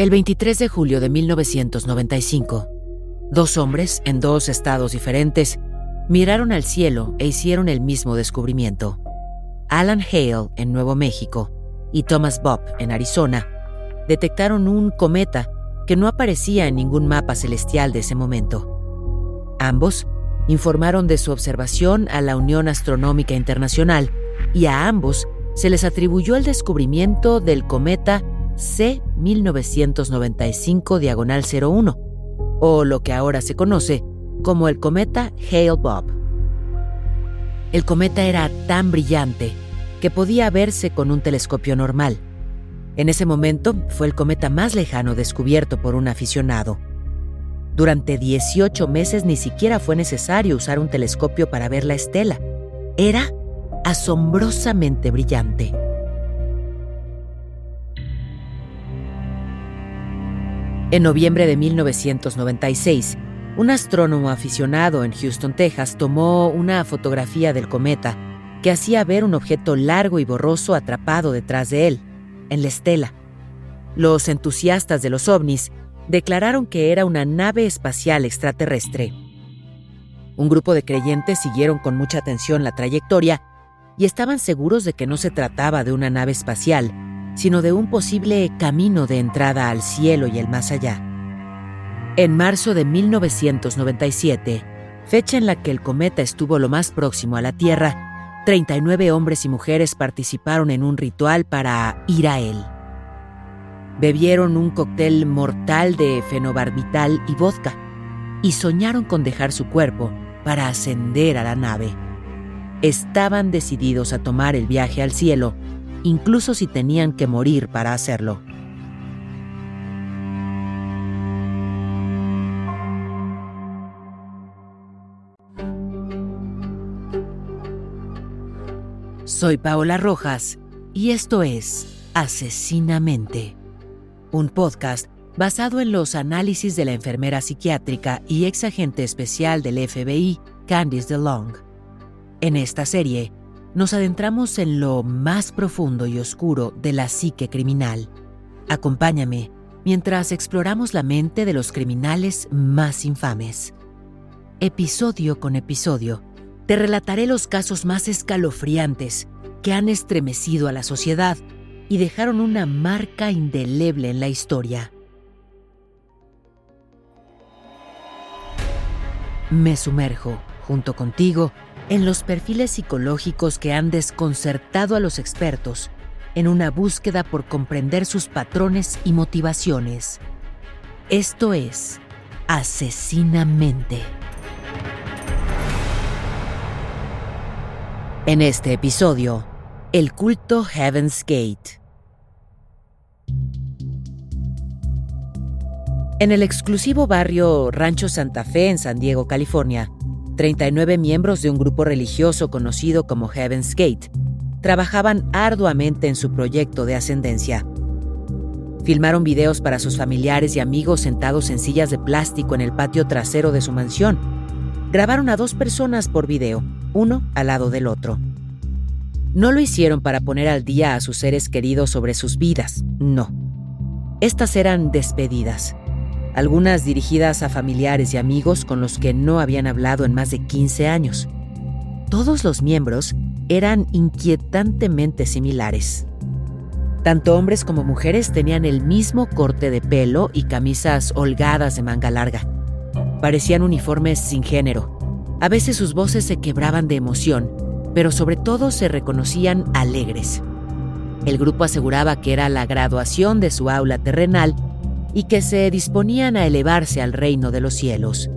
El 23 de julio de 1995, dos hombres en dos estados diferentes miraron al cielo e hicieron el mismo descubrimiento. Alan Hale en Nuevo México y Thomas Bob en Arizona detectaron un cometa que no aparecía en ningún mapa celestial de ese momento. Ambos informaron de su observación a la Unión Astronómica Internacional y a ambos se les atribuyó el descubrimiento del cometa C 1995 diagonal 01, o lo que ahora se conoce como el cometa Hale-Bopp. El cometa era tan brillante que podía verse con un telescopio normal. En ese momento fue el cometa más lejano descubierto por un aficionado. Durante 18 meses ni siquiera fue necesario usar un telescopio para ver la estela. Era asombrosamente brillante. En noviembre de 1996, un astrónomo aficionado en Houston, Texas, tomó una fotografía del cometa que hacía ver un objeto largo y borroso atrapado detrás de él, en la estela. Los entusiastas de los ovnis declararon que era una nave espacial extraterrestre. Un grupo de creyentes siguieron con mucha atención la trayectoria y estaban seguros de que no se trataba de una nave espacial, sino de un posible camino de entrada al cielo y el más allá. En marzo de 1997, fecha en la que el cometa estuvo lo más próximo a la Tierra, 39 hombres y mujeres participaron en un ritual para ir a él. Bebieron un cóctel mortal de fenobarbital y vodka y soñaron con dejar su cuerpo para ascender a la nave. Estaban decididos a tomar el viaje al cielo incluso si tenían que morir para hacerlo. Soy Paola Rojas y esto es Asesinamente, un podcast basado en los análisis de la enfermera psiquiátrica y ex agente especial del FBI, Candice DeLong. En esta serie, nos adentramos en lo más profundo y oscuro de la psique criminal. Acompáñame mientras exploramos la mente de los criminales más infames. Episodio con episodio, te relataré los casos más escalofriantes que han estremecido a la sociedad y dejaron una marca indeleble en la historia. Me sumerjo, junto contigo, en los perfiles psicológicos que han desconcertado a los expertos en una búsqueda por comprender sus patrones y motivaciones. Esto es Asesinamente. En este episodio, el culto Heaven's Gate. En el exclusivo barrio Rancho Santa Fe en San Diego, California, 39 miembros de un grupo religioso conocido como Heaven's Gate trabajaban arduamente en su proyecto de ascendencia. Filmaron videos para sus familiares y amigos sentados en sillas de plástico en el patio trasero de su mansión. Grabaron a dos personas por video, uno al lado del otro. No lo hicieron para poner al día a sus seres queridos sobre sus vidas, no. Estas eran despedidas, algunas dirigidas a familiares y amigos con los que no habían hablado en más de 15 años. Todos los miembros eran inquietantemente similares. Tanto hombres como mujeres tenían el mismo corte de pelo y camisas holgadas de manga larga. Parecían uniformes sin género. A veces sus voces se quebraban de emoción, pero sobre todo se reconocían alegres. El grupo aseguraba que era la graduación de su aula terrenal y que se disponían a elevarse al reino de los cielos.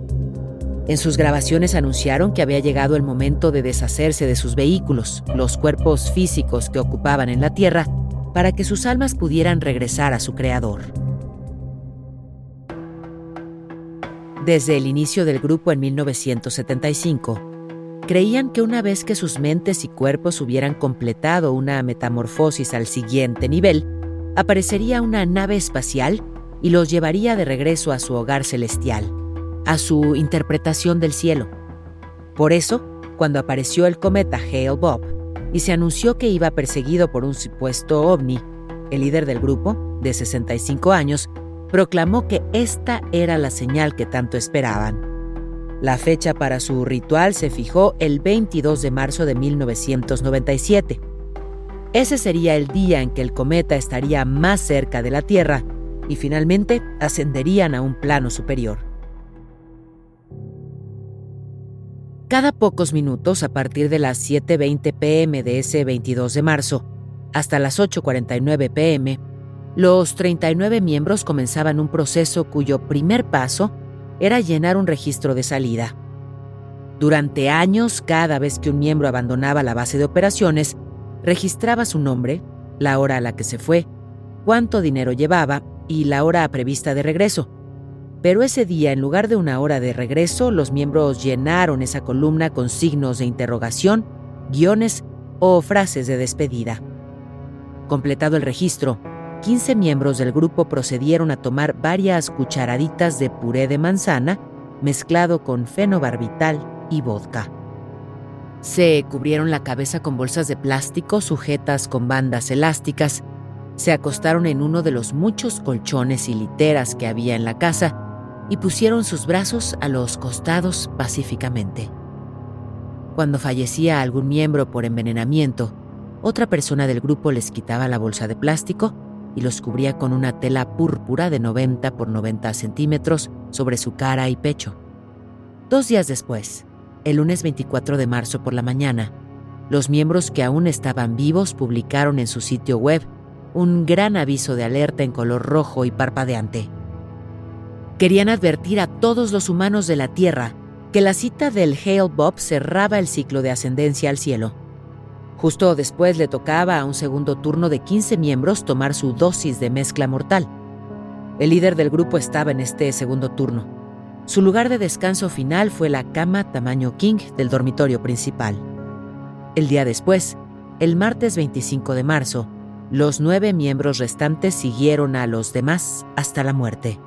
En sus grabaciones anunciaron que había llegado el momento de deshacerse de sus vehículos, los cuerpos físicos que ocupaban en la Tierra, para que sus almas pudieran regresar a su creador. Desde el inicio del grupo en 1975, creían que una vez que sus mentes y cuerpos hubieran completado una metamorfosis al siguiente nivel, aparecería una nave espacial y los llevaría de regreso a su hogar celestial a su interpretación del cielo. Por eso, cuando apareció el cometa Hale Bob y se anunció que iba perseguido por un supuesto ovni, el líder del grupo, de 65 años, proclamó que esta era la señal que tanto esperaban. La fecha para su ritual se fijó el 22 de marzo de 1997. Ese sería el día en que el cometa estaría más cerca de la Tierra y finalmente ascenderían a un plano superior. Cada pocos minutos, a partir de las 7.20 pm de ese 22 de marzo hasta las 8.49 pm, los 39 miembros comenzaban un proceso cuyo primer paso era llenar un registro de salida. Durante años, cada vez que un miembro abandonaba la base de operaciones, registraba su nombre, la hora a la que se fue, cuánto dinero llevaba y la hora prevista de regreso, pero ese día, en lugar de una hora de regreso, los miembros llenaron esa columna con signos de interrogación, guiones o frases de despedida. Completado el registro, 15 miembros del grupo procedieron a tomar varias cucharaditas de puré de manzana mezclado con fenobarbital y vodka. Se cubrieron la cabeza con bolsas de plástico sujetas con bandas elásticas, se acostaron en uno de los muchos colchones y literas que había en la casa y pusieron sus brazos a los costados pacíficamente. Cuando fallecía algún miembro por envenenamiento, otra persona del grupo les quitaba la bolsa de plástico y los cubría con una tela púrpura de 90 por 90 centímetros sobre su cara y pecho. Dos días después, el lunes 24 de marzo por la mañana, los miembros que aún estaban vivos publicaron en su sitio web un gran aviso de alerta en color rojo y parpadeante. Querían advertir a todos los humanos de la Tierra que la cita del Hale Bob cerraba el ciclo de ascendencia al cielo. Justo después le tocaba a un segundo turno de 15 miembros tomar su dosis de mezcla mortal. El líder del grupo estaba en este segundo turno. Su lugar de descanso final fue la cama tamaño king del dormitorio principal. El día después, el martes 25 de marzo, los nueve miembros restantes siguieron a los demás hasta la muerte.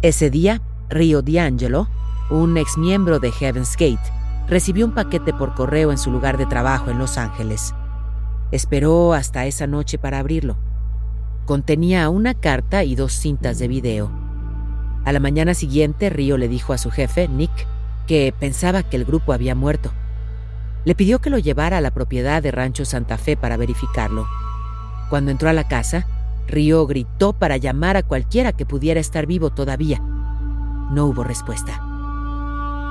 Ese día, Rio D'Angelo, un exmiembro de Heaven's Gate, recibió un paquete por correo en su lugar de trabajo en Los Ángeles. Esperó hasta esa noche para abrirlo. Contenía una carta y dos cintas de video. A la mañana siguiente, Río le dijo a su jefe, Nick, que pensaba que el grupo había muerto. Le pidió que lo llevara a la propiedad de Rancho Santa Fe para verificarlo. Cuando entró a la casa, Río gritó para llamar a cualquiera que pudiera estar vivo todavía. No hubo respuesta.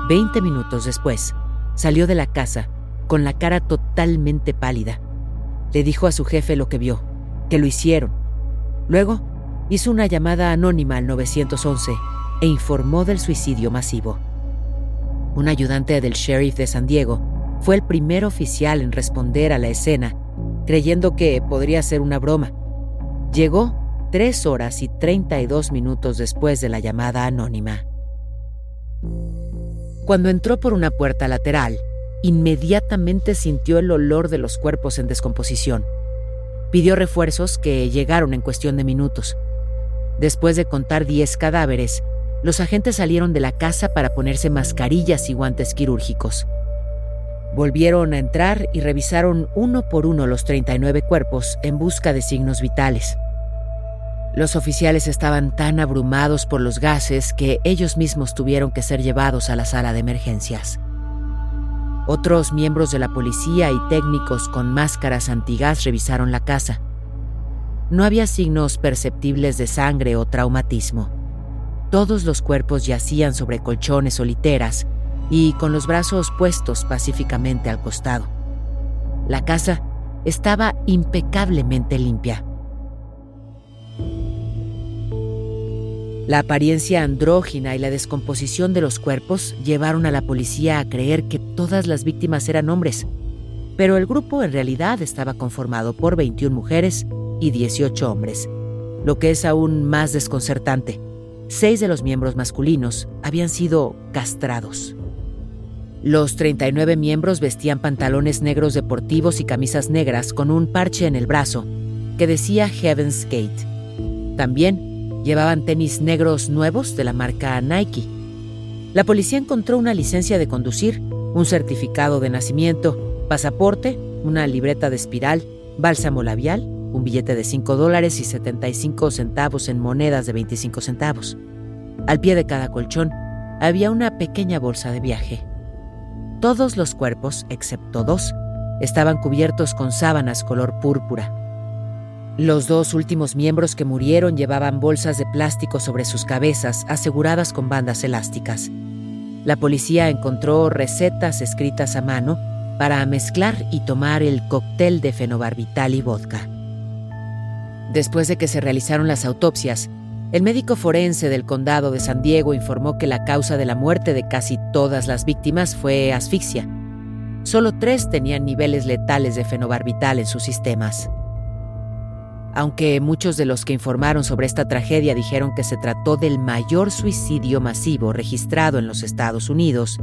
Veinte minutos después, salió de la casa con la cara totalmente pálida. Le dijo a su jefe lo que vio, que lo hicieron. Luego, hizo una llamada anónima al 911 e informó del suicidio masivo. Un ayudante del sheriff de San Diego fue el primer oficial en responder a la escena, creyendo que podría ser una broma Llegó tres horas y 32 minutos después de la llamada anónima. Cuando entró por una puerta lateral, inmediatamente sintió el olor de los cuerpos en descomposición. Pidió refuerzos que llegaron en cuestión de minutos. Después de contar 10 cadáveres, los agentes salieron de la casa para ponerse mascarillas y guantes quirúrgicos. Volvieron a entrar y revisaron uno por uno los 39 cuerpos en busca de signos vitales. Los oficiales estaban tan abrumados por los gases que ellos mismos tuvieron que ser llevados a la sala de emergencias. Otros miembros de la policía y técnicos con máscaras antigas revisaron la casa. No había signos perceptibles de sangre o traumatismo. Todos los cuerpos yacían sobre colchones o literas y con los brazos puestos pacíficamente al costado. La casa estaba impecablemente limpia. La apariencia andrógina y la descomposición de los cuerpos llevaron a la policía a creer que todas las víctimas eran hombres, pero el grupo en realidad estaba conformado por 21 mujeres y 18 hombres, lo que es aún más desconcertante. Seis de los miembros masculinos habían sido castrados. Los 39 miembros vestían pantalones negros deportivos y camisas negras con un parche en el brazo que decía Heaven's Gate. También Llevaban tenis negros nuevos de la marca Nike. La policía encontró una licencia de conducir, un certificado de nacimiento, pasaporte, una libreta de espiral, bálsamo labial, un billete de 5 dólares y 75 centavos en monedas de 25 centavos. Al pie de cada colchón había una pequeña bolsa de viaje. Todos los cuerpos, excepto dos, estaban cubiertos con sábanas color púrpura. Los dos últimos miembros que murieron llevaban bolsas de plástico sobre sus cabezas aseguradas con bandas elásticas. La policía encontró recetas escritas a mano para mezclar y tomar el cóctel de fenobarbital y vodka. Después de que se realizaron las autopsias, el médico forense del condado de San Diego informó que la causa de la muerte de casi todas las víctimas fue asfixia. Solo tres tenían niveles letales de fenobarbital en sus sistemas. Aunque muchos de los que informaron sobre esta tragedia dijeron que se trató del mayor suicidio masivo registrado en los Estados Unidos,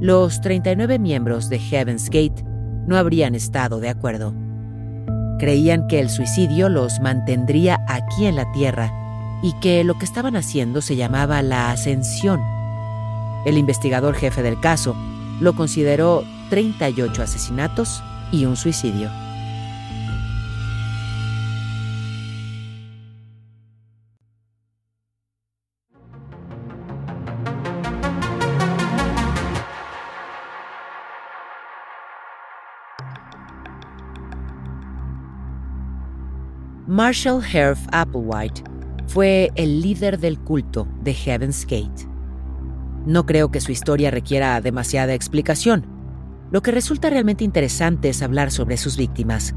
los 39 miembros de Heaven's Gate no habrían estado de acuerdo. Creían que el suicidio los mantendría aquí en la Tierra y que lo que estaban haciendo se llamaba la ascensión. El investigador jefe del caso lo consideró 38 asesinatos y un suicidio. Marshall Herf Applewhite fue el líder del culto de Heaven's Gate. No creo que su historia requiera demasiada explicación. Lo que resulta realmente interesante es hablar sobre sus víctimas,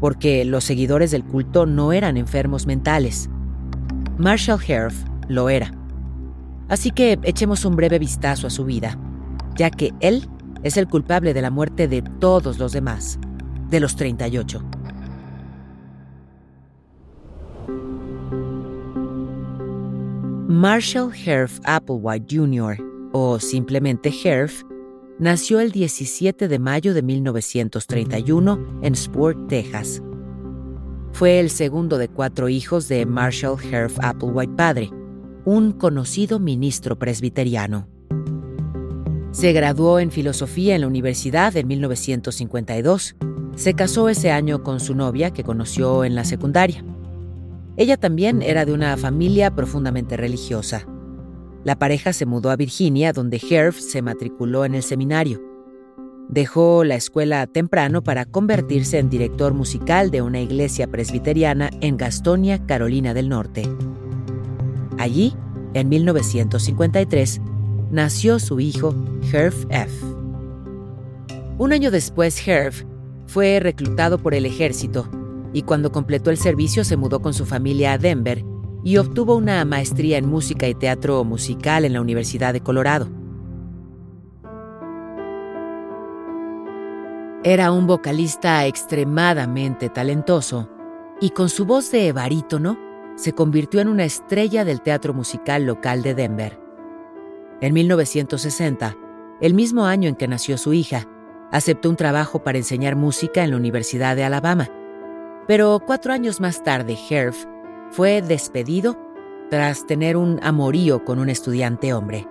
porque los seguidores del culto no eran enfermos mentales. Marshall Herf lo era. Así que echemos un breve vistazo a su vida, ya que él es el culpable de la muerte de todos los demás, de los 38. Marshall Herf Applewhite Jr., o simplemente Herf, nació el 17 de mayo de 1931 en Sport, Texas. Fue el segundo de cuatro hijos de Marshall Herf Applewhite padre, un conocido ministro presbiteriano. Se graduó en filosofía en la universidad en 1952. Se casó ese año con su novia que conoció en la secundaria. Ella también era de una familia profundamente religiosa. La pareja se mudó a Virginia, donde Herf se matriculó en el seminario. Dejó la escuela temprano para convertirse en director musical de una iglesia presbiteriana en Gastonia, Carolina del Norte. Allí, en 1953, nació su hijo, Herf F. Un año después, Herf fue reclutado por el ejército y cuando completó el servicio se mudó con su familia a Denver y obtuvo una maestría en música y teatro musical en la Universidad de Colorado. Era un vocalista extremadamente talentoso y con su voz de barítono se convirtió en una estrella del teatro musical local de Denver. En 1960, el mismo año en que nació su hija, aceptó un trabajo para enseñar música en la Universidad de Alabama pero cuatro años más tarde, Herf fue despedido tras tener un amorío con un estudiante hombre.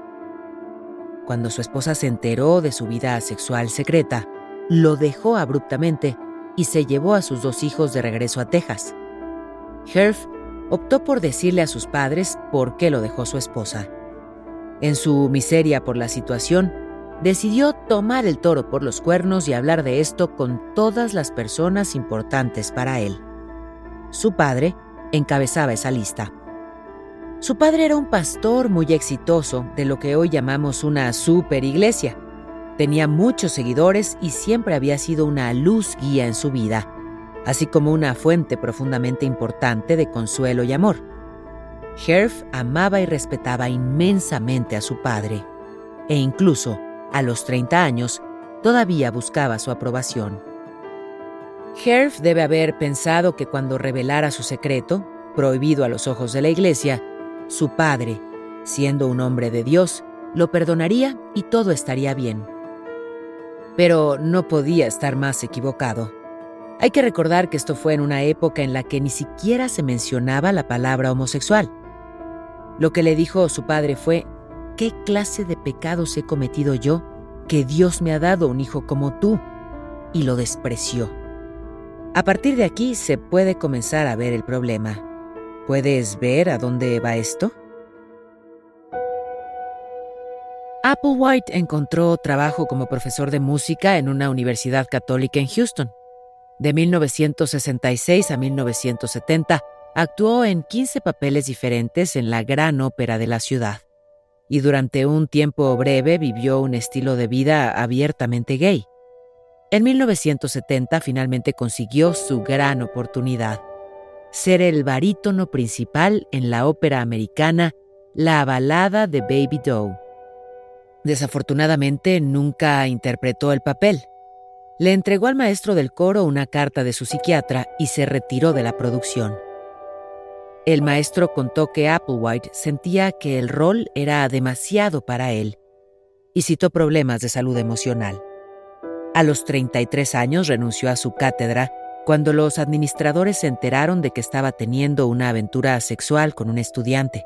Cuando su esposa se enteró de su vida sexual secreta, lo dejó abruptamente y se llevó a sus dos hijos de regreso a Texas. Herf optó por decirle a sus padres por qué lo dejó su esposa. En su miseria por la situación, decidió tomar el toro por los cuernos y hablar de esto con todas las personas importantes para él. Su padre encabezaba esa lista. Su padre era un pastor muy exitoso de lo que hoy llamamos una super iglesia. Tenía muchos seguidores y siempre había sido una luz guía en su vida, así como una fuente profundamente importante de consuelo y amor. Herf amaba y respetaba inmensamente a su padre, e incluso, a los 30 años, todavía buscaba su aprobación. Herf debe haber pensado que cuando revelara su secreto, prohibido a los ojos de la iglesia, su padre, siendo un hombre de Dios, lo perdonaría y todo estaría bien. Pero no podía estar más equivocado. Hay que recordar que esto fue en una época en la que ni siquiera se mencionaba la palabra homosexual. Lo que le dijo su padre fue, ¿qué clase de pecados he cometido yo que Dios me ha dado un hijo como tú? Y lo despreció. A partir de aquí se puede comenzar a ver el problema. ¿Puedes ver a dónde va esto? Applewhite encontró trabajo como profesor de música en una universidad católica en Houston. De 1966 a 1970 actuó en 15 papeles diferentes en la gran ópera de la ciudad. Y durante un tiempo breve vivió un estilo de vida abiertamente gay. En 1970 finalmente consiguió su gran oportunidad, ser el barítono principal en la ópera americana La balada de Baby Doe. Desafortunadamente nunca interpretó el papel. Le entregó al maestro del coro una carta de su psiquiatra y se retiró de la producción. El maestro contó que Applewhite sentía que el rol era demasiado para él y citó problemas de salud emocional. A los 33 años renunció a su cátedra cuando los administradores se enteraron de que estaba teniendo una aventura sexual con un estudiante.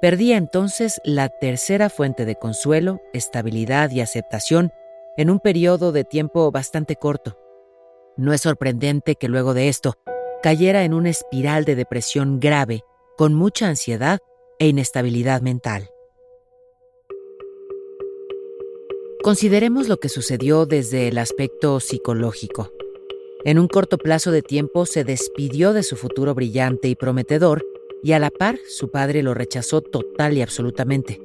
Perdía entonces la tercera fuente de consuelo, estabilidad y aceptación en un periodo de tiempo bastante corto. No es sorprendente que luego de esto cayera en una espiral de depresión grave, con mucha ansiedad e inestabilidad mental. Consideremos lo que sucedió desde el aspecto psicológico. En un corto plazo de tiempo se despidió de su futuro brillante y prometedor y a la par su padre lo rechazó total y absolutamente.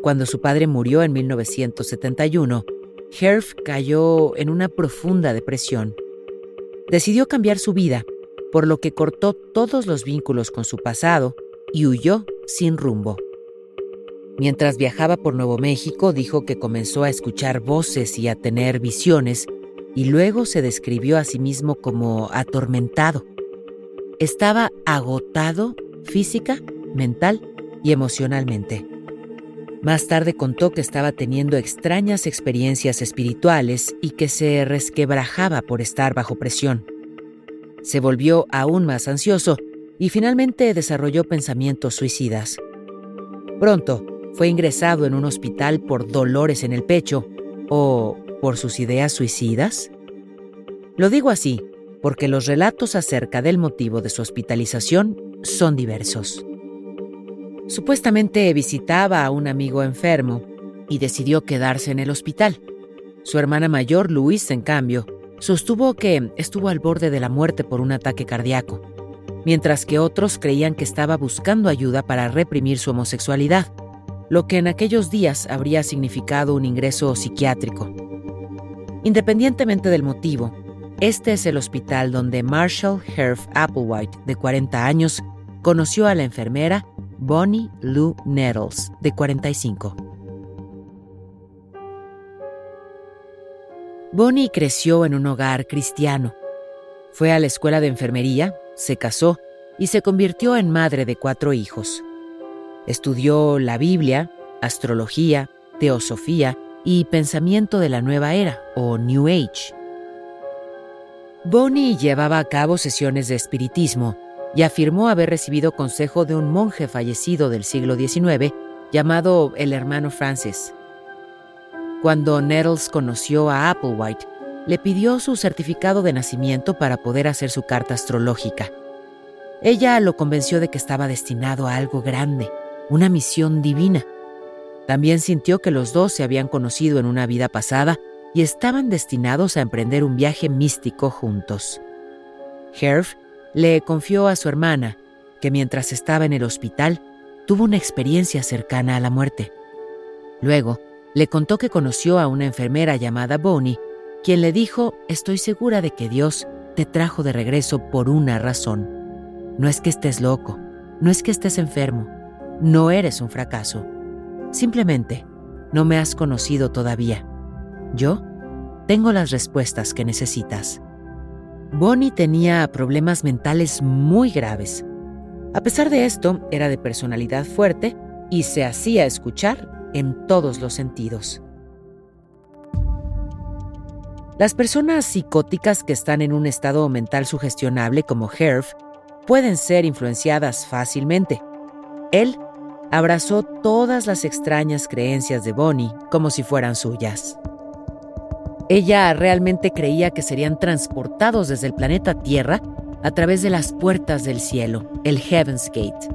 Cuando su padre murió en 1971, Herf cayó en una profunda depresión. Decidió cambiar su vida, por lo que cortó todos los vínculos con su pasado y huyó sin rumbo. Mientras viajaba por Nuevo México, dijo que comenzó a escuchar voces y a tener visiones, y luego se describió a sí mismo como atormentado. Estaba agotado física, mental y emocionalmente. Más tarde contó que estaba teniendo extrañas experiencias espirituales y que se resquebrajaba por estar bajo presión. Se volvió aún más ansioso y finalmente desarrolló pensamientos suicidas. Pronto fue ingresado en un hospital por dolores en el pecho o por sus ideas suicidas. Lo digo así porque los relatos acerca del motivo de su hospitalización son diversos. Supuestamente visitaba a un amigo enfermo y decidió quedarse en el hospital. Su hermana mayor, Luis, en cambio, sostuvo que estuvo al borde de la muerte por un ataque cardíaco, mientras que otros creían que estaba buscando ayuda para reprimir su homosexualidad, lo que en aquellos días habría significado un ingreso psiquiátrico. Independientemente del motivo, este es el hospital donde Marshall Herf Applewhite, de 40 años, conoció a la enfermera Bonnie Lou Nettles, de 45. Bonnie creció en un hogar cristiano. Fue a la escuela de enfermería, se casó y se convirtió en madre de cuatro hijos. Estudió la Biblia, astrología, teosofía y pensamiento de la nueva era o New Age. Bonnie llevaba a cabo sesiones de espiritismo y afirmó haber recibido consejo de un monje fallecido del siglo XIX llamado el hermano Francis. Cuando Nettles conoció a Applewhite, le pidió su certificado de nacimiento para poder hacer su carta astrológica. Ella lo convenció de que estaba destinado a algo grande, una misión divina. También sintió que los dos se habían conocido en una vida pasada y estaban destinados a emprender un viaje místico juntos. Herf le confió a su hermana que mientras estaba en el hospital tuvo una experiencia cercana a la muerte. Luego, le contó que conoció a una enfermera llamada Bonnie, quien le dijo, estoy segura de que Dios te trajo de regreso por una razón. No es que estés loco, no es que estés enfermo, no eres un fracaso. Simplemente, no me has conocido todavía. Yo tengo las respuestas que necesitas. Bonnie tenía problemas mentales muy graves. A pesar de esto, era de personalidad fuerte y se hacía escuchar en todos los sentidos. Las personas psicóticas que están en un estado mental sugestionable como Herf pueden ser influenciadas fácilmente. Él abrazó todas las extrañas creencias de Bonnie como si fueran suyas. Ella realmente creía que serían transportados desde el planeta Tierra a través de las puertas del cielo, el Heaven's Gate.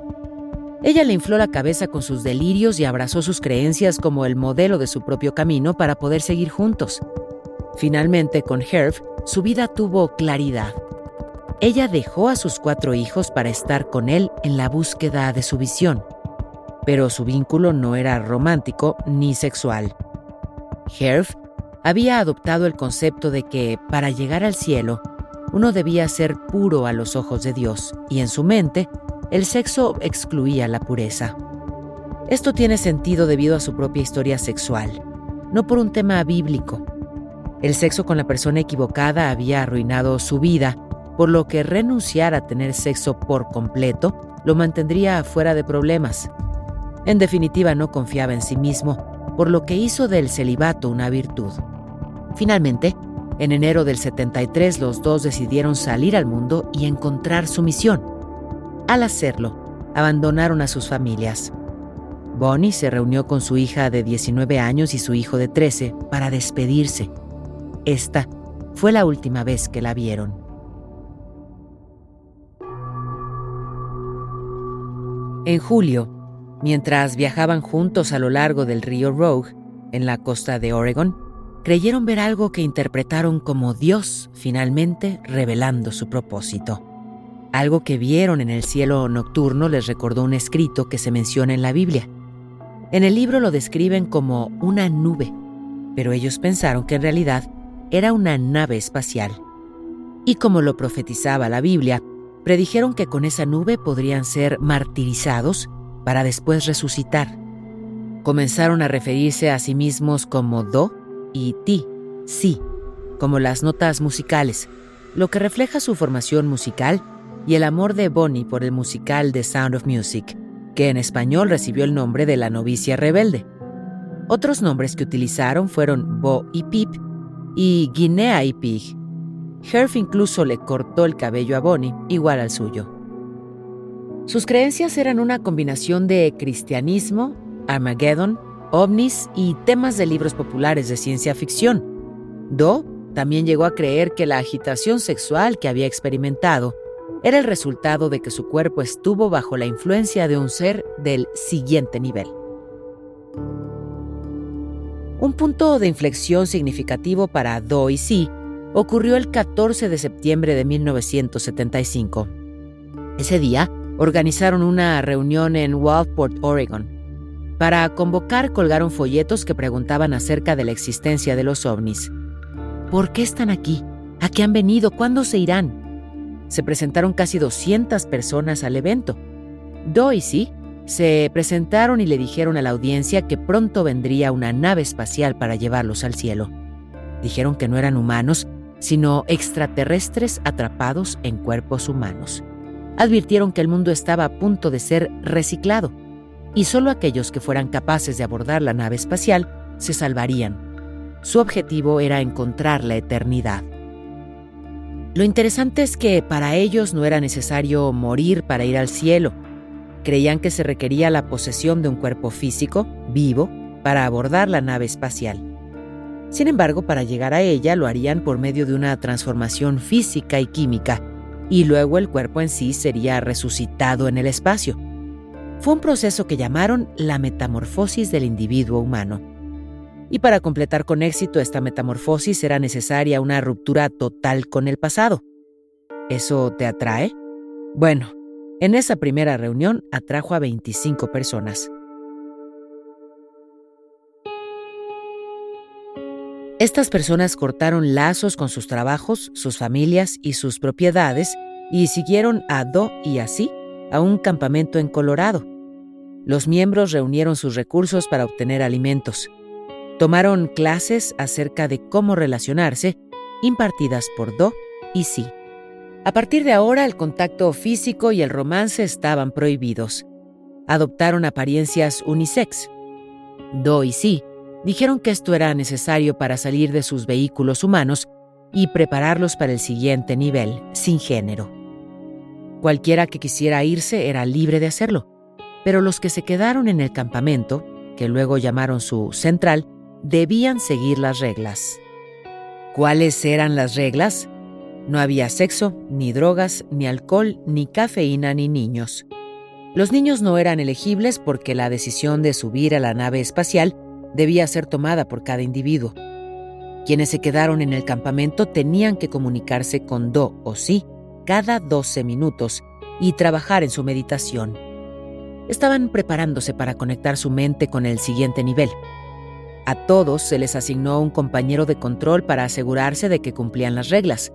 Ella le infló la cabeza con sus delirios y abrazó sus creencias como el modelo de su propio camino para poder seguir juntos. Finalmente, con Herb, su vida tuvo claridad. Ella dejó a sus cuatro hijos para estar con él en la búsqueda de su visión, pero su vínculo no era romántico ni sexual. Herb había adoptado el concepto de que, para llegar al cielo, uno debía ser puro a los ojos de Dios, y en su mente, el sexo excluía la pureza. Esto tiene sentido debido a su propia historia sexual, no por un tema bíblico. El sexo con la persona equivocada había arruinado su vida, por lo que renunciar a tener sexo por completo lo mantendría fuera de problemas. En definitiva, no confiaba en sí mismo, por lo que hizo del celibato una virtud. Finalmente, en enero del 73 los dos decidieron salir al mundo y encontrar su misión. Al hacerlo, abandonaron a sus familias. Bonnie se reunió con su hija de 19 años y su hijo de 13 para despedirse. Esta fue la última vez que la vieron. En julio, mientras viajaban juntos a lo largo del río Rogue, en la costa de Oregon, creyeron ver algo que interpretaron como Dios finalmente revelando su propósito. Algo que vieron en el cielo nocturno les recordó un escrito que se menciona en la Biblia. En el libro lo describen como una nube, pero ellos pensaron que en realidad era una nave espacial. Y como lo profetizaba la Biblia, predijeron que con esa nube podrían ser martirizados para después resucitar. Comenzaron a referirse a sí mismos como Do, y ti, sí, como las notas musicales, lo que refleja su formación musical y el amor de Bonnie por el musical The Sound of Music, que en español recibió el nombre de La novicia rebelde. Otros nombres que utilizaron fueron Bo y Pip y Guinea y Pig. Herf incluso le cortó el cabello a Bonnie, igual al suyo. Sus creencias eran una combinación de cristianismo, Armageddon, ovnis y temas de libros populares de ciencia ficción. Do también llegó a creer que la agitación sexual que había experimentado era el resultado de que su cuerpo estuvo bajo la influencia de un ser del siguiente nivel. Un punto de inflexión significativo para Do y Si ocurrió el 14 de septiembre de 1975. Ese día organizaron una reunión en Waldport, Oregon, para convocar colgaron folletos que preguntaban acerca de la existencia de los ovnis. ¿Por qué están aquí? ¿A qué han venido? ¿Cuándo se irán? Se presentaron casi 200 personas al evento. Doisy se presentaron y le dijeron a la audiencia que pronto vendría una nave espacial para llevarlos al cielo. Dijeron que no eran humanos, sino extraterrestres atrapados en cuerpos humanos. Advirtieron que el mundo estaba a punto de ser reciclado y solo aquellos que fueran capaces de abordar la nave espacial se salvarían. Su objetivo era encontrar la eternidad. Lo interesante es que para ellos no era necesario morir para ir al cielo. Creían que se requería la posesión de un cuerpo físico, vivo, para abordar la nave espacial. Sin embargo, para llegar a ella lo harían por medio de una transformación física y química, y luego el cuerpo en sí sería resucitado en el espacio. Fue un proceso que llamaron la metamorfosis del individuo humano. Y para completar con éxito esta metamorfosis era necesaria una ruptura total con el pasado. ¿Eso te atrae? Bueno, en esa primera reunión atrajo a 25 personas. Estas personas cortaron lazos con sus trabajos, sus familias y sus propiedades y siguieron a Do y así a un campamento en Colorado. Los miembros reunieron sus recursos para obtener alimentos. Tomaron clases acerca de cómo relacionarse, impartidas por Do y Si. A partir de ahora, el contacto físico y el romance estaban prohibidos. Adoptaron apariencias unisex. Do y Si dijeron que esto era necesario para salir de sus vehículos humanos y prepararlos para el siguiente nivel, sin género. Cualquiera que quisiera irse era libre de hacerlo, pero los que se quedaron en el campamento, que luego llamaron su central, debían seguir las reglas. ¿Cuáles eran las reglas? No había sexo, ni drogas, ni alcohol, ni cafeína, ni niños. Los niños no eran elegibles porque la decisión de subir a la nave espacial debía ser tomada por cada individuo. Quienes se quedaron en el campamento tenían que comunicarse con Do o Si cada 12 minutos y trabajar en su meditación. Estaban preparándose para conectar su mente con el siguiente nivel. A todos se les asignó un compañero de control para asegurarse de que cumplían las reglas.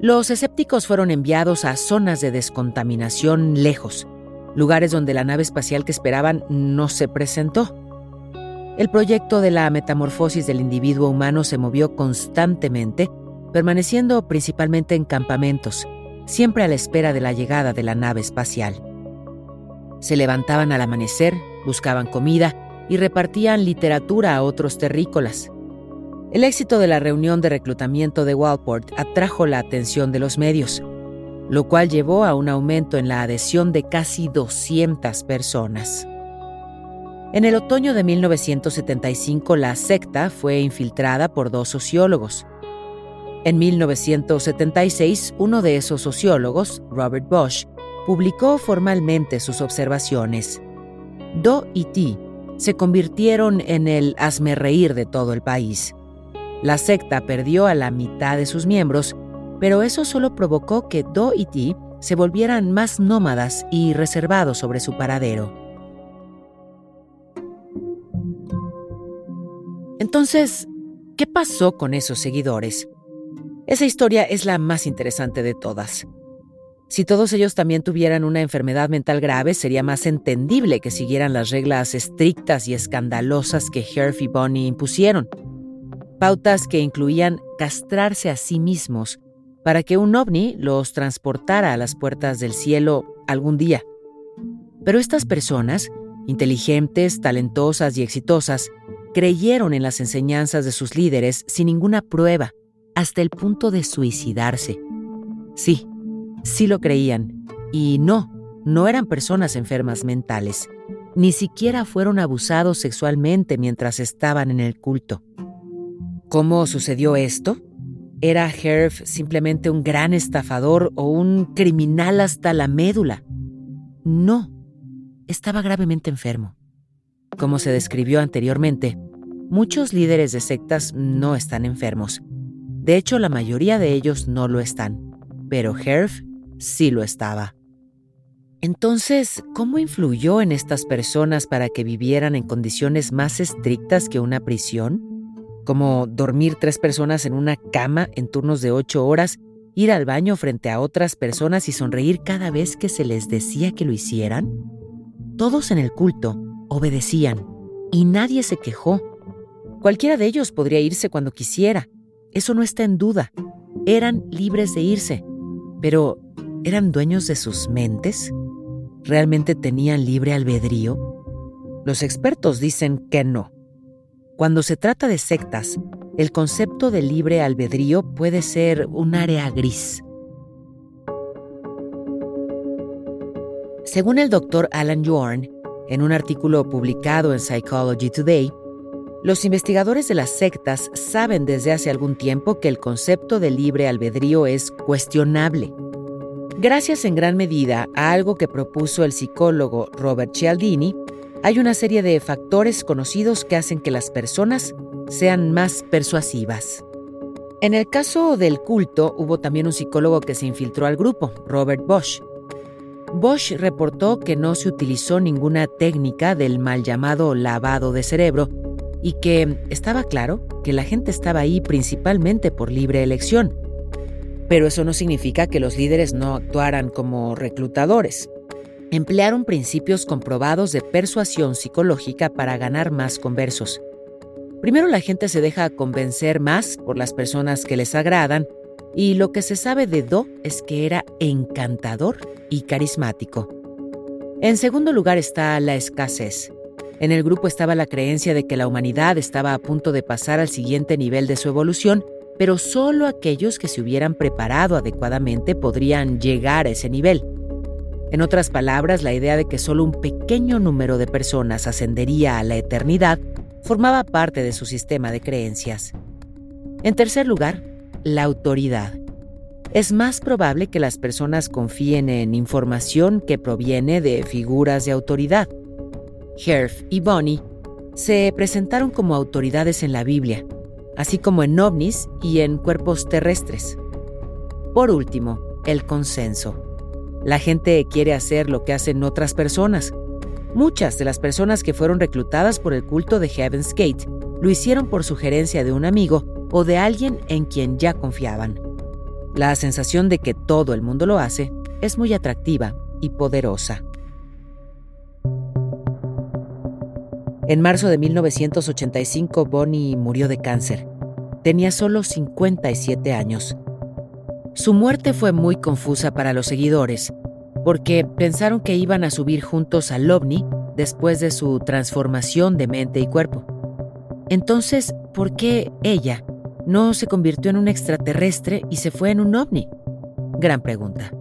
Los escépticos fueron enviados a zonas de descontaminación lejos, lugares donde la nave espacial que esperaban no se presentó. El proyecto de la metamorfosis del individuo humano se movió constantemente, permaneciendo principalmente en campamentos, siempre a la espera de la llegada de la nave espacial. Se levantaban al amanecer, buscaban comida y repartían literatura a otros terrícolas. El éxito de la reunión de reclutamiento de Walport atrajo la atención de los medios, lo cual llevó a un aumento en la adhesión de casi 200 personas. En el otoño de 1975 la secta fue infiltrada por dos sociólogos. En 1976, uno de esos sociólogos, Robert Bosch, publicó formalmente sus observaciones. Do y Ti se convirtieron en el reír de todo el país. La secta perdió a la mitad de sus miembros, pero eso solo provocó que Do y Ti se volvieran más nómadas y reservados sobre su paradero. Entonces, ¿qué pasó con esos seguidores? Esa historia es la más interesante de todas. Si todos ellos también tuvieran una enfermedad mental grave, sería más entendible que siguieran las reglas estrictas y escandalosas que Herf y Bonnie impusieron. Pautas que incluían castrarse a sí mismos para que un ovni los transportara a las puertas del cielo algún día. Pero estas personas, inteligentes, talentosas y exitosas, creyeron en las enseñanzas de sus líderes sin ninguna prueba, hasta el punto de suicidarse. Sí, sí lo creían. Y no, no eran personas enfermas mentales. Ni siquiera fueron abusados sexualmente mientras estaban en el culto. ¿Cómo sucedió esto? ¿Era Herf simplemente un gran estafador o un criminal hasta la médula? No, estaba gravemente enfermo. Como se describió anteriormente, muchos líderes de sectas no están enfermos. De hecho, la mayoría de ellos no lo están. Pero Herf sí lo estaba. Entonces, ¿cómo influyó en estas personas para que vivieran en condiciones más estrictas que una prisión? Como dormir tres personas en una cama en turnos de ocho horas, ir al baño frente a otras personas y sonreír cada vez que se les decía que lo hicieran? Todos en el culto obedecían y nadie se quejó. Cualquiera de ellos podría irse cuando quisiera. Eso no está en duda. Eran libres de irse. Pero ¿Eran dueños de sus mentes? ¿Realmente tenían libre albedrío? Los expertos dicen que no. Cuando se trata de sectas, el concepto de libre albedrío puede ser un área gris. Según el doctor Alan Yorn, en un artículo publicado en Psychology Today, los investigadores de las sectas saben desde hace algún tiempo que el concepto de libre albedrío es cuestionable Gracias en gran medida a algo que propuso el psicólogo Robert Cialdini, hay una serie de factores conocidos que hacen que las personas sean más persuasivas. En el caso del culto, hubo también un psicólogo que se infiltró al grupo, Robert Bosch. Bosch reportó que no se utilizó ninguna técnica del mal llamado lavado de cerebro y que estaba claro que la gente estaba ahí principalmente por libre elección, pero eso no significa que los líderes no actuaran como reclutadores. emplearon principios comprobados de persuasión psicológica para ganar más conversos. Primero la gente se deja convencer más por las personas que les agradan y lo que se sabe de Do es que era encantador y carismático. En segundo lugar está la escasez. En el grupo estaba la creencia de que la humanidad estaba a punto de pasar al siguiente nivel de su evolución, pero solo aquellos que se hubieran preparado adecuadamente podrían llegar a ese nivel. En otras palabras, la idea de que solo un pequeño número de personas ascendería a la eternidad formaba parte de su sistema de creencias. En tercer lugar, la autoridad. Es más probable que las personas confíen en información que proviene de figuras de autoridad. Herf y Bonnie se presentaron como autoridades en la Biblia, así como en ovnis y en cuerpos terrestres. Por último, el consenso. La gente quiere hacer lo que hacen otras personas. Muchas de las personas que fueron reclutadas por el culto de Heaven's Gate lo hicieron por sugerencia de un amigo o de alguien en quien ya confiaban. La sensación de que todo el mundo lo hace es muy atractiva y poderosa. En marzo de 1985, Bonnie murió de cáncer. Tenía solo 57 años. Su muerte fue muy confusa para los seguidores, porque pensaron que iban a subir juntos al ovni después de su transformación de mente y cuerpo. Entonces, ¿por qué ella no se convirtió en un extraterrestre y se fue en un ovni? Gran pregunta.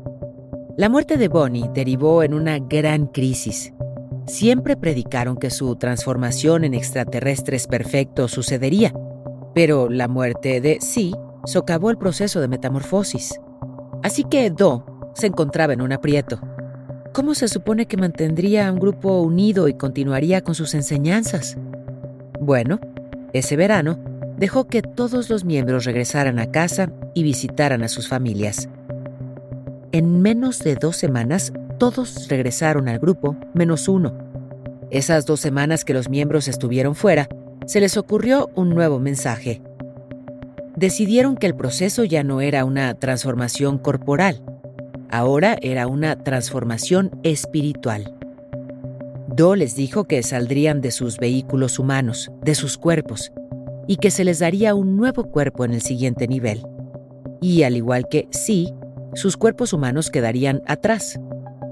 La muerte de Bonnie derivó en una gran crisis. Siempre predicaron que su transformación en extraterrestres perfecto sucedería, pero la muerte de Sí socavó el proceso de metamorfosis. Así que Do se encontraba en un aprieto. ¿Cómo se supone que mantendría a un grupo unido y continuaría con sus enseñanzas? Bueno, ese verano dejó que todos los miembros regresaran a casa y visitaran a sus familias. En menos de dos semanas, todos regresaron al grupo, menos uno. Esas dos semanas que los miembros estuvieron fuera, se les ocurrió un nuevo mensaje. Decidieron que el proceso ya no era una transformación corporal, ahora era una transformación espiritual. Do les dijo que saldrían de sus vehículos humanos, de sus cuerpos, y que se les daría un nuevo cuerpo en el siguiente nivel. Y al igual que sí, sus cuerpos humanos quedarían atrás.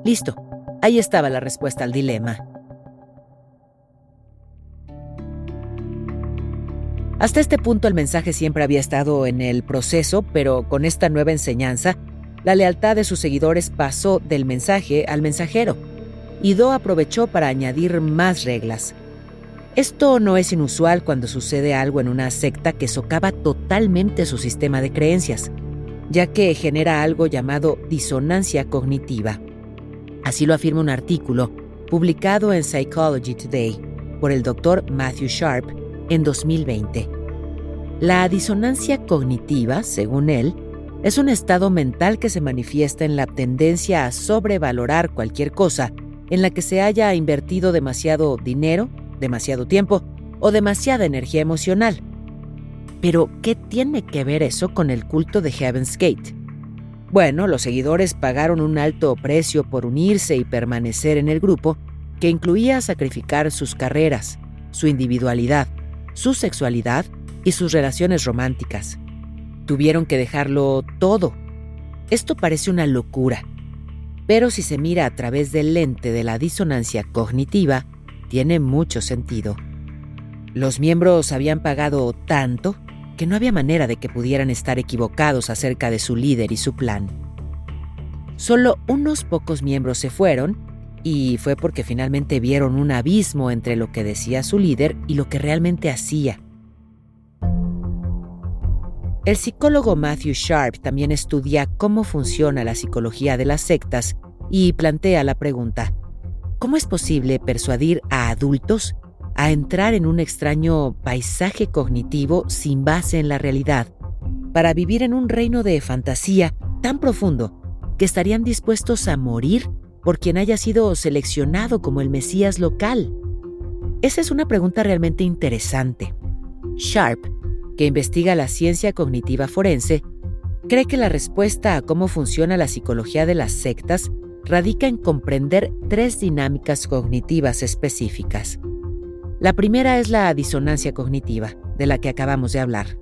Listo, ahí estaba la respuesta al dilema. Hasta este punto el mensaje siempre había estado en el proceso, pero con esta nueva enseñanza, la lealtad de sus seguidores pasó del mensaje al mensajero, y Do aprovechó para añadir más reglas. Esto no es inusual cuando sucede algo en una secta que socava totalmente su sistema de creencias, ya que genera algo llamado disonancia cognitiva. Así lo afirma un artículo publicado en Psychology Today por el doctor Matthew Sharp en 2020. La disonancia cognitiva, según él, es un estado mental que se manifiesta en la tendencia a sobrevalorar cualquier cosa en la que se haya invertido demasiado dinero, demasiado tiempo o demasiada energía emocional. Pero, ¿qué tiene que ver eso con el culto de Heaven's Gate? Bueno, los seguidores pagaron un alto precio por unirse y permanecer en el grupo, que incluía sacrificar sus carreras, su individualidad, su sexualidad y sus relaciones románticas. Tuvieron que dejarlo todo. Esto parece una locura, pero si se mira a través del lente de la disonancia cognitiva, tiene mucho sentido. Los miembros habían pagado tanto que no había manera de que pudieran estar equivocados acerca de su líder y su plan. Solo unos pocos miembros se fueron y fue porque finalmente vieron un abismo entre lo que decía su líder y lo que realmente hacía. El psicólogo Matthew Sharp también estudia cómo funciona la psicología de las sectas y plantea la pregunta, ¿cómo es posible persuadir a adultos a entrar en un extraño paisaje cognitivo sin base en la realidad, para vivir en un reino de fantasía tan profundo que estarían dispuestos a morir por quien haya sido seleccionado como el Mesías local? Esa es una pregunta realmente interesante. Sharp, que investiga la ciencia cognitiva forense, cree que la respuesta a cómo funciona la psicología de las sectas radica en comprender tres dinámicas cognitivas específicas. La primera es la disonancia cognitiva, de la que acabamos de hablar.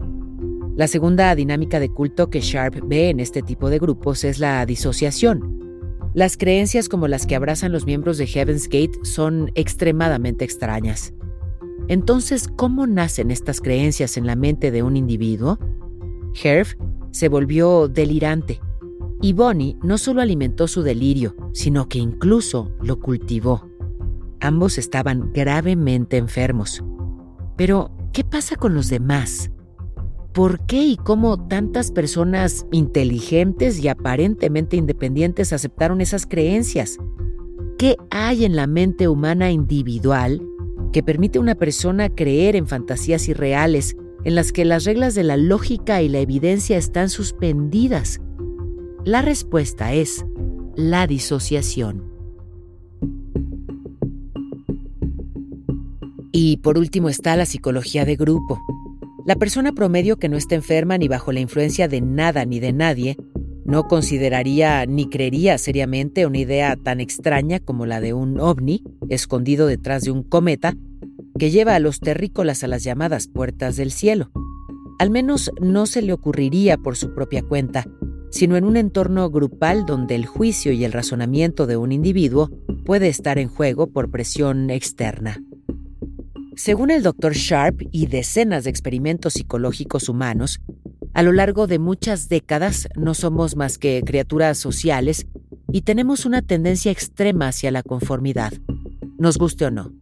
La segunda dinámica de culto que Sharp ve en este tipo de grupos es la disociación. Las creencias como las que abrazan los miembros de Heaven's Gate son extremadamente extrañas. Entonces, ¿cómo nacen estas creencias en la mente de un individuo? Herb se volvió delirante y Bonnie no solo alimentó su delirio, sino que incluso lo cultivó. Ambos estaban gravemente enfermos. Pero, ¿qué pasa con los demás? ¿Por qué y cómo tantas personas inteligentes y aparentemente independientes aceptaron esas creencias? ¿Qué hay en la mente humana individual que permite a una persona creer en fantasías irreales en las que las reglas de la lógica y la evidencia están suspendidas? La respuesta es la disociación. Y por último está la psicología de grupo. La persona promedio que no está enferma ni bajo la influencia de nada ni de nadie no consideraría ni creería seriamente una idea tan extraña como la de un ovni escondido detrás de un cometa que lleva a los terrícolas a las llamadas puertas del cielo. Al menos no se le ocurriría por su propia cuenta, sino en un entorno grupal donde el juicio y el razonamiento de un individuo puede estar en juego por presión externa. Según el Dr. Sharp y decenas de experimentos psicológicos humanos, a lo largo de muchas décadas no somos más que criaturas sociales y tenemos una tendencia extrema hacia la conformidad, nos guste o no.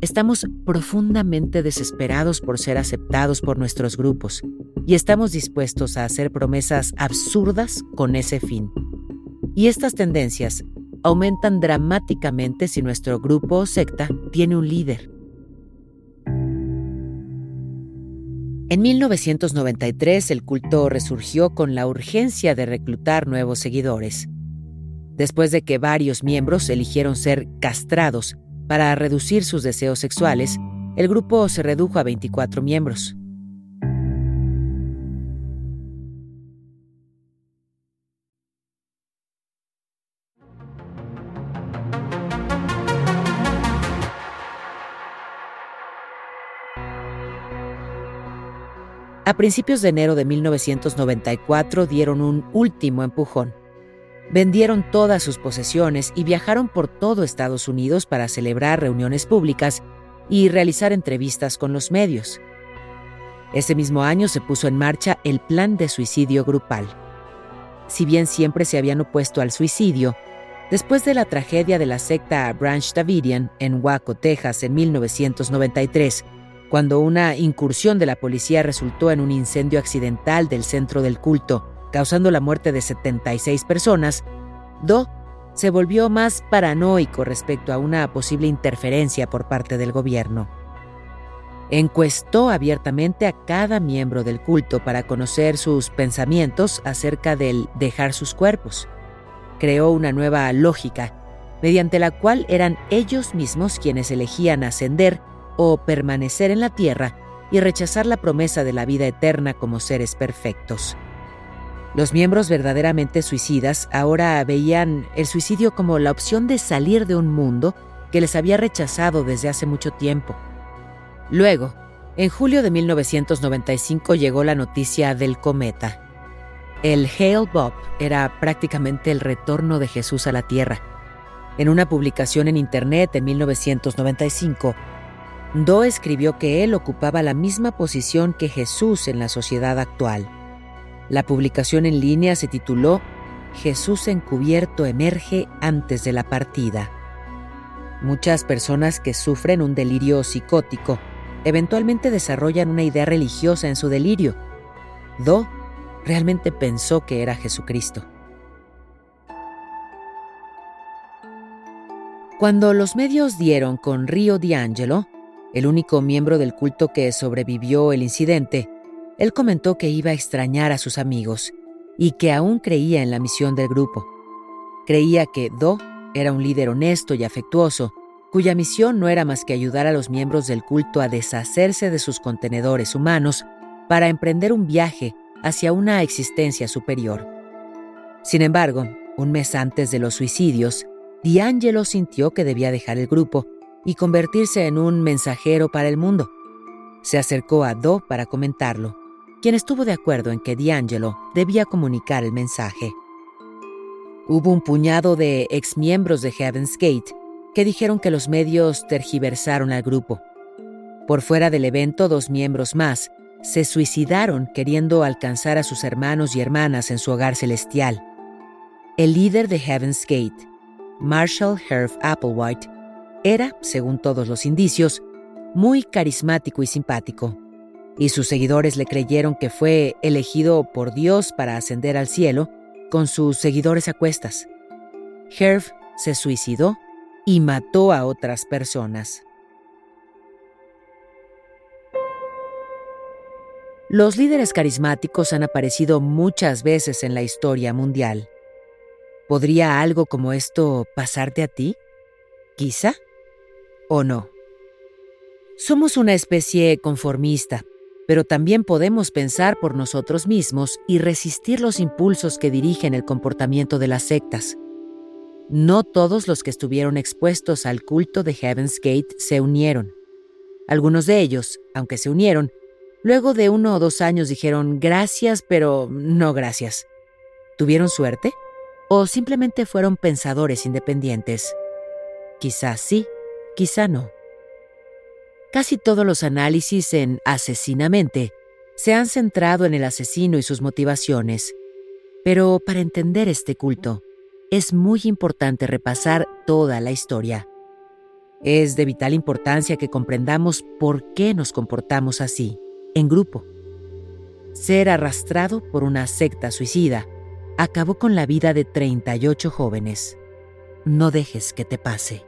Estamos profundamente desesperados por ser aceptados por nuestros grupos y estamos dispuestos a hacer promesas absurdas con ese fin. Y estas tendencias aumentan dramáticamente si nuestro grupo o secta tiene un líder. En 1993 el culto resurgió con la urgencia de reclutar nuevos seguidores. Después de que varios miembros eligieron ser castrados para reducir sus deseos sexuales, el grupo se redujo a 24 miembros. Principios de enero de 1994 dieron un último empujón. Vendieron todas sus posesiones y viajaron por todo Estados Unidos para celebrar reuniones públicas y realizar entrevistas con los medios. Ese mismo año se puso en marcha el plan de suicidio grupal. Si bien siempre se habían opuesto al suicidio, después de la tragedia de la secta Branch Davidian en Waco, Texas, en 1993, cuando una incursión de la policía resultó en un incendio accidental del centro del culto, causando la muerte de 76 personas, Do se volvió más paranoico respecto a una posible interferencia por parte del gobierno. Encuestó abiertamente a cada miembro del culto para conocer sus pensamientos acerca del dejar sus cuerpos. Creó una nueva lógica, mediante la cual eran ellos mismos quienes elegían ascender o permanecer en la tierra y rechazar la promesa de la vida eterna como seres perfectos. Los miembros verdaderamente suicidas ahora veían el suicidio como la opción de salir de un mundo que les había rechazado desde hace mucho tiempo. Luego, en julio de 1995 llegó la noticia del cometa. El Hale Bob era prácticamente el retorno de Jesús a la Tierra. En una publicación en Internet en 1995, Do escribió que él ocupaba la misma posición que Jesús en la sociedad actual. La publicación en línea se tituló Jesús encubierto emerge antes de la partida. Muchas personas que sufren un delirio psicótico eventualmente desarrollan una idea religiosa en su delirio. Do realmente pensó que era Jesucristo. Cuando los medios dieron con Rio D'Angelo, el único miembro del culto que sobrevivió el incidente, él comentó que iba a extrañar a sus amigos y que aún creía en la misión del grupo. Creía que Do era un líder honesto y afectuoso, cuya misión no era más que ayudar a los miembros del culto a deshacerse de sus contenedores humanos para emprender un viaje hacia una existencia superior. Sin embargo, Un mes antes de los suicidios, D'Angelo sintió que debía dejar el grupo y convertirse en un mensajero para el mundo. Se acercó a Do para comentarlo, quien estuvo de acuerdo en que D'Angelo debía comunicar el mensaje. Hubo un puñado de exmiembros de Heaven's Gate que dijeron que los medios tergiversaron al grupo. Por fuera del evento, dos miembros más se suicidaron queriendo alcanzar a sus hermanos y hermanas en su hogar celestial. El líder de Heaven's Gate, Marshall Herf Applewhite, era, según todos los indicios, muy carismático y simpático, y sus seguidores le creyeron que fue elegido por Dios para ascender al cielo con sus seguidores a cuestas. Herf se suicidó y mató a otras personas. Los líderes carismáticos han aparecido muchas veces en la historia mundial. ¿Podría algo como esto pasarte a ti? Quizá. ¿O no? Somos una especie conformista, pero también podemos pensar por nosotros mismos y resistir los impulsos que dirigen el comportamiento de las sectas. No todos los que estuvieron expuestos al culto de Heaven's Gate se unieron. Algunos de ellos, aunque se unieron, luego de uno o dos años dijeron gracias, pero no gracias. ¿Tuvieron suerte? ¿O simplemente fueron pensadores independientes? Quizás sí, quizá no. Casi todos los análisis en Asesinamente se han centrado en el asesino y sus motivaciones. Pero para entender este culto, es muy importante repasar toda la historia. Es de vital importancia que comprendamos por qué nos comportamos así, en grupo. Ser arrastrado por una secta suicida acabó con la vida de 38 jóvenes. No dejes que te pase.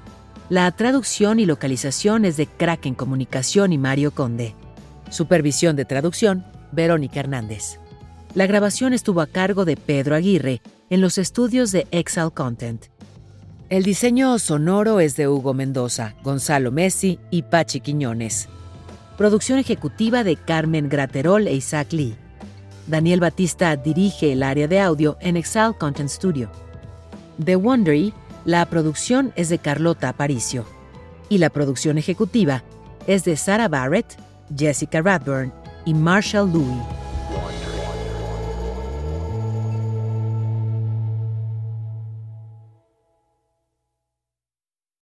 La traducción y localización es de Kraken Comunicación y Mario Conde. Supervisión de traducción, Verónica Hernández. La grabación estuvo a cargo de Pedro Aguirre en los estudios de Exile Content. El diseño sonoro es de Hugo Mendoza, Gonzalo Messi y Pachi Quiñones. Producción ejecutiva de Carmen Graterol e Isaac Lee. Daniel Batista dirige el área de audio en Exile Content Studio. The Wondery, la producción es de Carlota Aparicio. Y la producción ejecutiva es de Sarah Barrett, Jessica Radburn y Marshall Louis.